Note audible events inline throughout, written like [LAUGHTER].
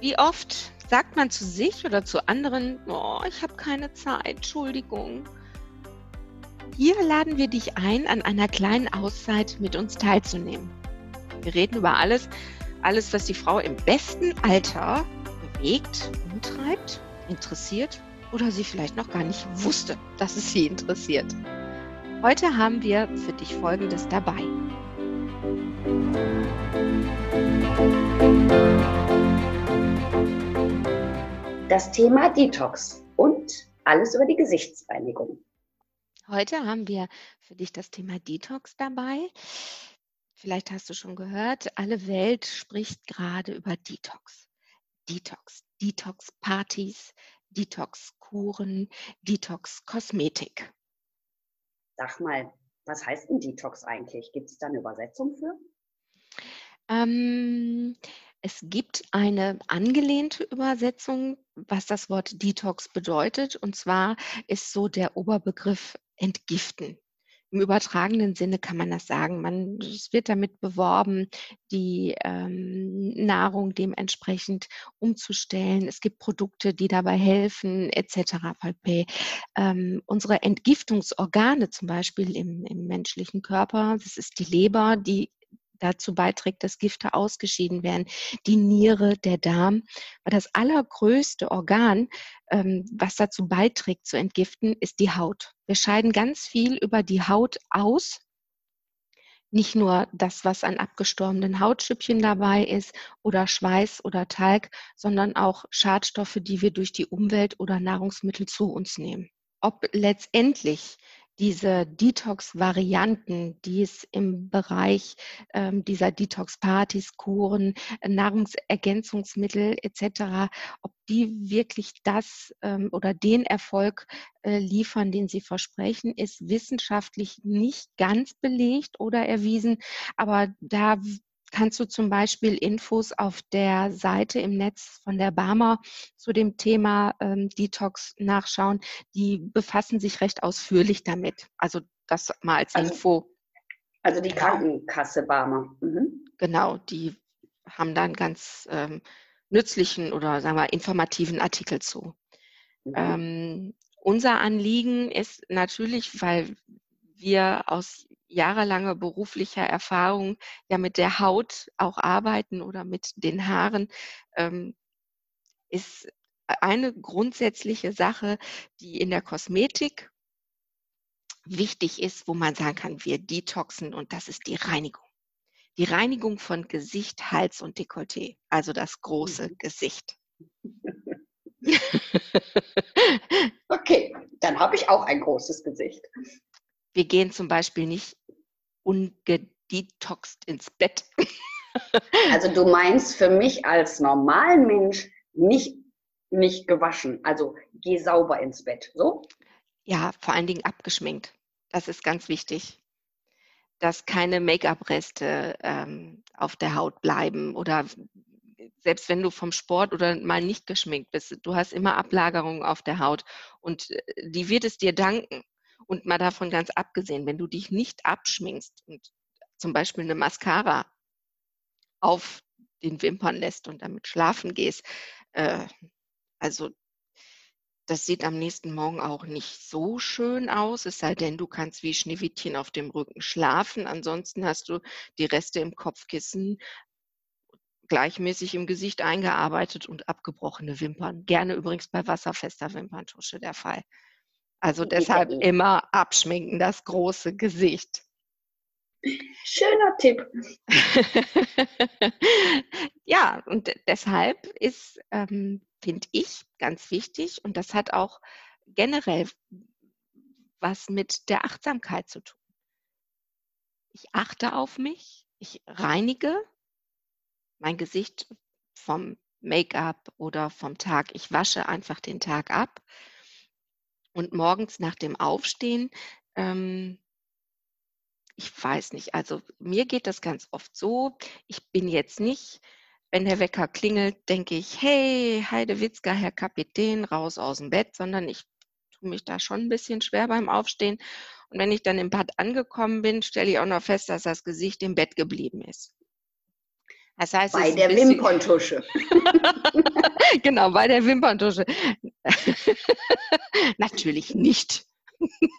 Wie oft sagt man zu sich oder zu anderen, oh, ich habe keine Zeit, Entschuldigung. Hier laden wir dich ein, an einer kleinen Auszeit mit uns teilzunehmen. Wir reden über alles, alles, was die Frau im besten Alter bewegt, umtreibt, interessiert oder sie vielleicht noch gar nicht wusste, dass es sie interessiert. Heute haben wir für dich Folgendes dabei. Das Thema Detox und alles über die Gesichtsreinigung. Heute haben wir für dich das Thema Detox dabei. Vielleicht hast du schon gehört, alle Welt spricht gerade über Detox. Detox, Detox-Partys, Detox-Kuren, Detox-Kosmetik. Sag mal, was heißt ein Detox eigentlich? Gibt es da eine Übersetzung für? Ähm, es gibt eine angelehnte Übersetzung, was das Wort Detox bedeutet. Und zwar ist so der Oberbegriff entgiften. Im übertragenen Sinne kann man das sagen. Man, es wird damit beworben, die ähm, Nahrung dementsprechend umzustellen. Es gibt Produkte, die dabei helfen, etc. Ähm, unsere Entgiftungsorgane zum Beispiel im, im menschlichen Körper, das ist die Leber, die dazu beiträgt, dass Gifte ausgeschieden werden. Die Niere, der Darm. Das allergrößte Organ, ähm, was dazu beiträgt zu entgiften, ist die Haut. Wir scheiden ganz viel über die Haut aus. Nicht nur das, was an abgestorbenen Hautschüppchen dabei ist oder Schweiß oder Talg, sondern auch Schadstoffe, die wir durch die Umwelt oder Nahrungsmittel zu uns nehmen. Ob letztendlich diese Detox-Varianten, die es im Bereich ähm, dieser Detox-Partys, Kuren, Nahrungsergänzungsmittel etc., ob die wirklich das ähm, oder den Erfolg äh, liefern, den sie versprechen, ist wissenschaftlich nicht ganz belegt oder erwiesen. Aber da kannst du zum Beispiel Infos auf der Seite im Netz von der Barmer zu dem Thema ähm, Detox nachschauen. Die befassen sich recht ausführlich damit. Also das mal als also, Info. Also die Krankenkasse Barmer. Mhm. Genau, die haben da einen ganz ähm, nützlichen oder sagen wir informativen Artikel zu. Mhm. Ähm, unser Anliegen ist natürlich, weil wir aus jahrelanger beruflicher Erfahrung ja mit der Haut auch arbeiten oder mit den Haaren, ähm, ist eine grundsätzliche Sache, die in der Kosmetik wichtig ist, wo man sagen kann, wir detoxen und das ist die Reinigung. Die Reinigung von Gesicht, Hals und Dekolleté, also das große mhm. Gesicht. [LAUGHS] okay, dann habe ich auch ein großes Gesicht. Wir gehen zum Beispiel nicht ungedetoxt ins Bett. [LAUGHS] also du meinst für mich als normalen Mensch nicht, nicht gewaschen. Also geh sauber ins Bett, so? Ja, vor allen Dingen abgeschminkt. Das ist ganz wichtig. Dass keine Make-up-Reste ähm, auf der Haut bleiben oder selbst wenn du vom Sport oder mal nicht geschminkt bist, du hast immer Ablagerungen auf der Haut und äh, die wird es dir danken. Und mal davon ganz abgesehen, wenn du dich nicht abschminkst und zum Beispiel eine Mascara auf den Wimpern lässt und damit schlafen gehst, äh, also das sieht am nächsten Morgen auch nicht so schön aus, es sei denn, du kannst wie Schneewittchen auf dem Rücken schlafen. Ansonsten hast du die Reste im Kopfkissen gleichmäßig im Gesicht eingearbeitet und abgebrochene Wimpern. Gerne übrigens bei wasserfester Wimperntusche der Fall. Also deshalb immer abschminken, das große Gesicht. Schöner Tipp. [LAUGHS] ja, und deshalb ist, ähm, finde ich, ganz wichtig, und das hat auch generell was mit der Achtsamkeit zu tun. Ich achte auf mich, ich reinige mein Gesicht vom Make-up oder vom Tag. Ich wasche einfach den Tag ab. Und morgens nach dem Aufstehen, ähm, ich weiß nicht, also mir geht das ganz oft so, ich bin jetzt nicht, wenn der Wecker klingelt, denke ich, hey, Heidewitzka, Herr Kapitän, raus aus dem Bett, sondern ich tue mich da schon ein bisschen schwer beim Aufstehen. Und wenn ich dann im Bad angekommen bin, stelle ich auch noch fest, dass das Gesicht im Bett geblieben ist. Das heißt, bei der Wimperntusche. [LAUGHS] genau, bei der Wimperntusche. [LAUGHS] Natürlich nicht.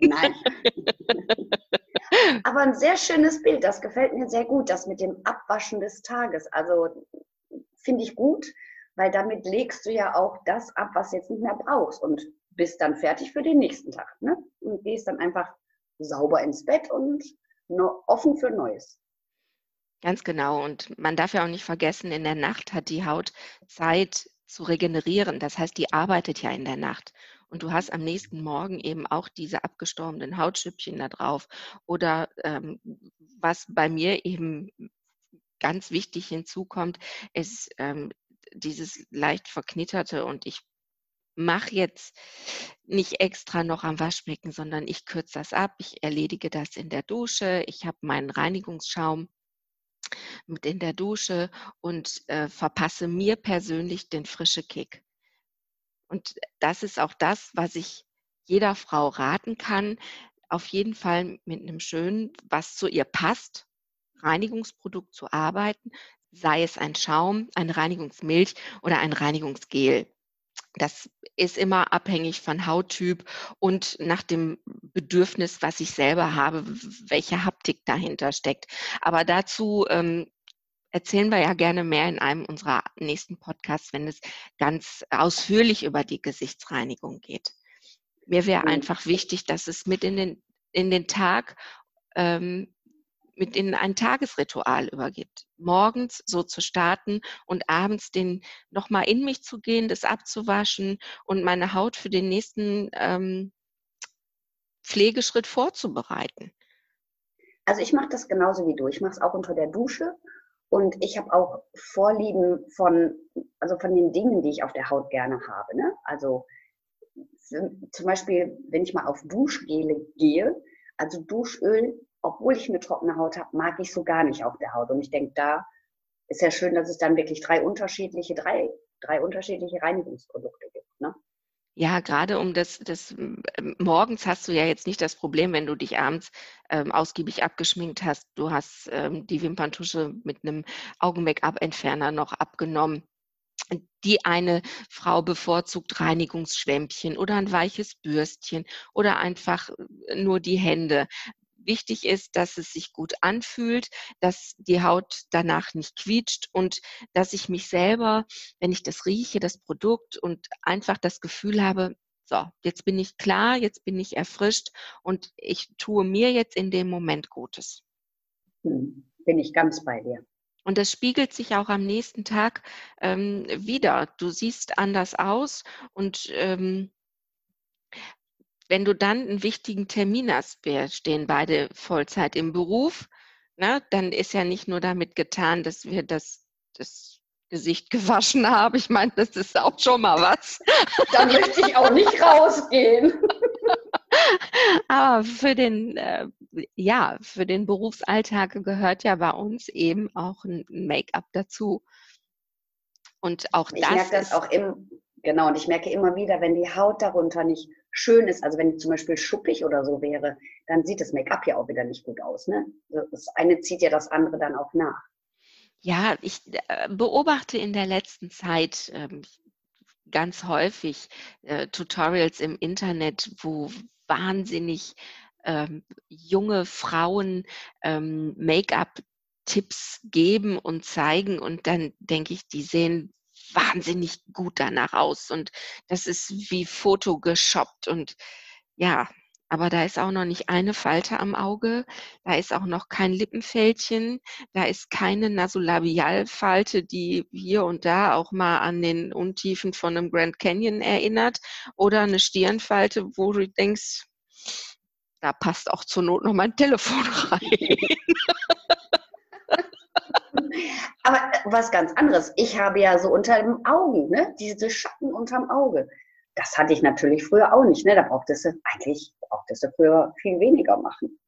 Nein. [LAUGHS] Aber ein sehr schönes Bild, das gefällt mir sehr gut, das mit dem Abwaschen des Tages. Also finde ich gut, weil damit legst du ja auch das ab, was du jetzt nicht mehr brauchst und bist dann fertig für den nächsten Tag. Ne? Und gehst dann einfach sauber ins Bett und offen für Neues. Ganz genau. Und man darf ja auch nicht vergessen, in der Nacht hat die Haut Zeit zu regenerieren. Das heißt, die arbeitet ja in der Nacht. Und du hast am nächsten Morgen eben auch diese abgestorbenen Hautschüppchen da drauf. Oder ähm, was bei mir eben ganz wichtig hinzukommt, ist ähm, dieses leicht verknitterte und ich mache jetzt nicht extra noch am Waschbecken, sondern ich kürze das ab, ich erledige das in der Dusche, ich habe meinen Reinigungsschaum mit in der Dusche und äh, verpasse mir persönlich den frische Kick. Und das ist auch das, was ich jeder Frau raten kann, auf jeden Fall mit einem schönen, was zu ihr passt, Reinigungsprodukt zu arbeiten, sei es ein Schaum, eine Reinigungsmilch oder ein Reinigungsgel. Das ist immer abhängig von Hauttyp und nach dem Bedürfnis, was ich selber habe, welche Haptik dahinter steckt. Aber dazu ähm, erzählen wir ja gerne mehr in einem unserer nächsten Podcasts, wenn es ganz ausführlich über die Gesichtsreinigung geht. Mir wäre einfach wichtig, dass es mit in den, in den Tag ähm, mit in ein Tagesritual übergibt. Morgens so zu starten und abends den nochmal in mich zu gehen, das abzuwaschen und meine Haut für den nächsten ähm, Pflegeschritt vorzubereiten. Also ich mache das genauso wie du. Ich mache es auch unter der Dusche und ich habe auch Vorlieben von, also von den Dingen, die ich auf der Haut gerne habe. Ne? Also zum Beispiel, wenn ich mal auf Duschgele gehe, also Duschöl obwohl ich eine trockene Haut habe, mag ich so gar nicht auf der Haut. Und ich denke, da ist ja schön, dass es dann wirklich drei unterschiedliche, drei, drei unterschiedliche Reinigungsprodukte gibt. Ne? Ja, gerade um das, das ähm, morgens hast du ja jetzt nicht das Problem, wenn du dich abends ähm, ausgiebig abgeschminkt hast. Du hast ähm, die Wimperntusche mit einem Augen-Make-up-Entferner noch abgenommen. Die eine Frau bevorzugt Reinigungsschwämmchen oder ein weiches Bürstchen oder einfach nur die Hände wichtig ist, dass es sich gut anfühlt, dass die Haut danach nicht quietscht und dass ich mich selber, wenn ich das rieche, das Produkt und einfach das Gefühl habe, so, jetzt bin ich klar, jetzt bin ich erfrischt und ich tue mir jetzt in dem Moment Gutes. Hm, bin ich ganz bei dir. Und das spiegelt sich auch am nächsten Tag ähm, wieder. Du siehst anders aus und ähm, wenn du dann einen wichtigen Termin hast, wir stehen beide Vollzeit im Beruf, ne, dann ist ja nicht nur damit getan, dass wir das, das Gesicht gewaschen [LAUGHS] haben. Ich meine, das ist auch schon mal was. Dann möchte ich auch nicht rausgehen. [LAUGHS] Aber für den, äh, ja, für den Berufsalltag gehört ja bei uns eben auch ein Make-up dazu. Und auch ich das. Ich merke das auch im, genau, und ich merke immer wieder, wenn die Haut darunter nicht schön ist, also wenn die zum Beispiel schuppig oder so wäre, dann sieht das Make-up ja auch wieder nicht gut aus. Ne? Das eine zieht ja das andere dann auch nach. Ja, ich äh, beobachte in der letzten Zeit ähm, ganz häufig äh, Tutorials im Internet, wo wahnsinnig ähm, junge Frauen ähm, Make-up-Tipps geben und zeigen und dann denke ich, die sehen wahnsinnig gut danach aus und das ist wie Foto geshoppt und ja, aber da ist auch noch nicht eine Falte am Auge, da ist auch noch kein Lippenfältchen, da ist keine Nasolabialfalte, die hier und da auch mal an den Untiefen von einem Grand Canyon erinnert oder eine Stirnfalte, wo du denkst, da passt auch zur Not noch mein Telefon [LAUGHS] rein. Aber äh, was ganz anderes. Ich habe ja so unter dem Augen, ne, diese Schatten unterm Auge. Das hatte ich natürlich früher auch nicht. Ne? Da brauchtest du eigentlich brauchtest du früher viel weniger machen.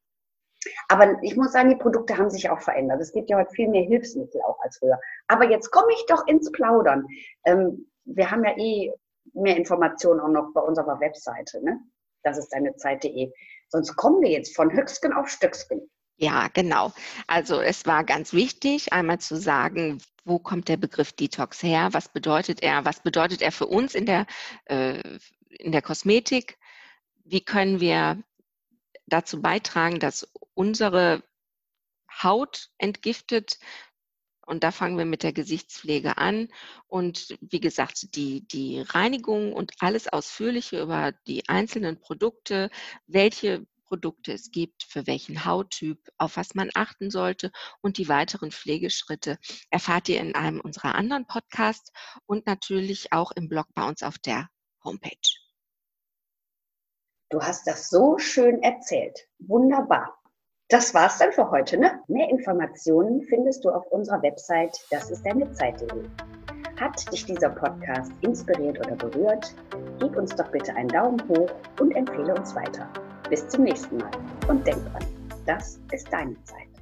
Aber ich muss sagen, die Produkte haben sich auch verändert. Es gibt ja heute viel mehr Hilfsmittel auch als früher. Aber jetzt komme ich doch ins Plaudern. Ähm, wir haben ja eh mehr Informationen auch noch bei unserer Webseite. Ne? Das ist deine Zeit.de. Sonst kommen wir jetzt von Höchstgen auf Stöcksken. Ja, genau. Also es war ganz wichtig, einmal zu sagen, wo kommt der Begriff Detox her? Was bedeutet er? Was bedeutet er für uns in der, äh, in der Kosmetik? Wie können wir dazu beitragen, dass unsere Haut entgiftet? Und da fangen wir mit der Gesichtspflege an. Und wie gesagt, die, die Reinigung und alles Ausführliche über die einzelnen Produkte, welche Produkte es gibt, für welchen Hauttyp, auf was man achten sollte und die weiteren Pflegeschritte erfahrt ihr in einem unserer anderen Podcasts und natürlich auch im Blog bei uns auf der Homepage. Du hast das so schön erzählt. Wunderbar. Das war's dann für heute. Ne? Mehr Informationen findest du auf unserer Website das ist deine Zeit.de. Hat dich dieser Podcast inspiriert oder berührt? Gib uns doch bitte einen Daumen hoch und empfehle uns weiter. Bis zum nächsten Mal. Und denk dran, das ist deine Zeit.